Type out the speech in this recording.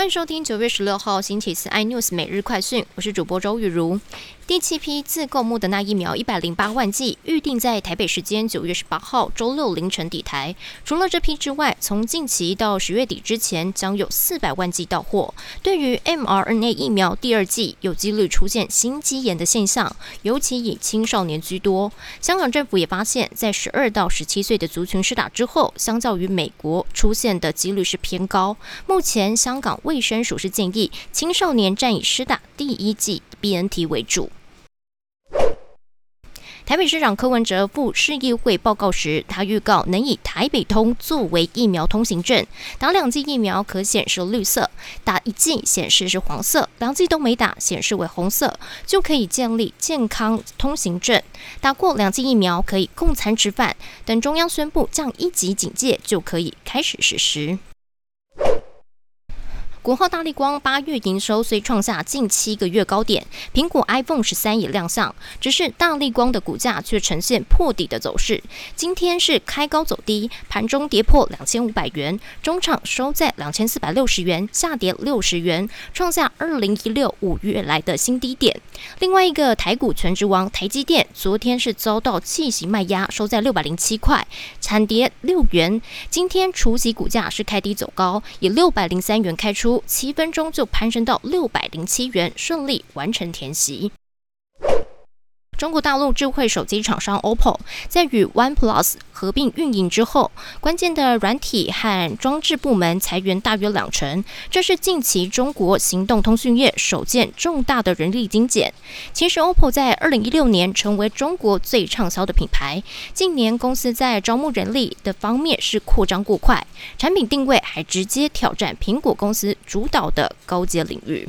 欢迎收听九月十六号星期四 iNews 每日快讯，我是主播周玉如。第七批自购莫德纳疫苗一百零八万剂，预定在台北时间九月十八号周六凌晨抵台。除了这批之外，从近期到十月底之前，将有四百万剂到货。对于 mRNA 疫苗第二剂，有几率出现心肌炎的现象，尤其以青少年居多。香港政府也发现，在十二到十七岁的族群施打之后，相较于美国出现的几率是偏高。目前香港卫生署是建议青少年暂以施打第一剂 BNT 为主。台北市长柯文哲赴市议会报告时，他预告能以台北通作为疫苗通行证，打两剂疫苗可显示绿色，打一剂显示是黄色，两剂都没打显示为红色，就可以建立健康通行证。打过两剂疫苗可以共餐吃饭，等中央宣布降一级警戒，就可以开始实施。国号大力光八月营收虽创下近七个月高点，苹果 iPhone 十三也亮相，只是大力光的股价却呈现破底的走势。今天是开高走低，盘中跌破两千五百元，中场收在两千四百六十元，下跌六十元，创下二零一六五月来的新低点。另外一个台股全职王台积电，昨天是遭到气息卖压，收在六百零七块，惨跌六元。今天除息股价是开低走高，以六百零三元开出。七分钟就攀升到六百零七元，顺利完成填息。中国大陆智慧手机厂商 OPPO 在与 OnePlus 合并运营之后，关键的软体和装置部门裁员大约两成，这是近期中国行动通讯业首见重大的人力精简。其实 OPPO 在二零一六年成为中国最畅销的品牌，近年公司在招募人力的方面是扩张过快，产品定位还直接挑战苹果公司主导的高阶领域。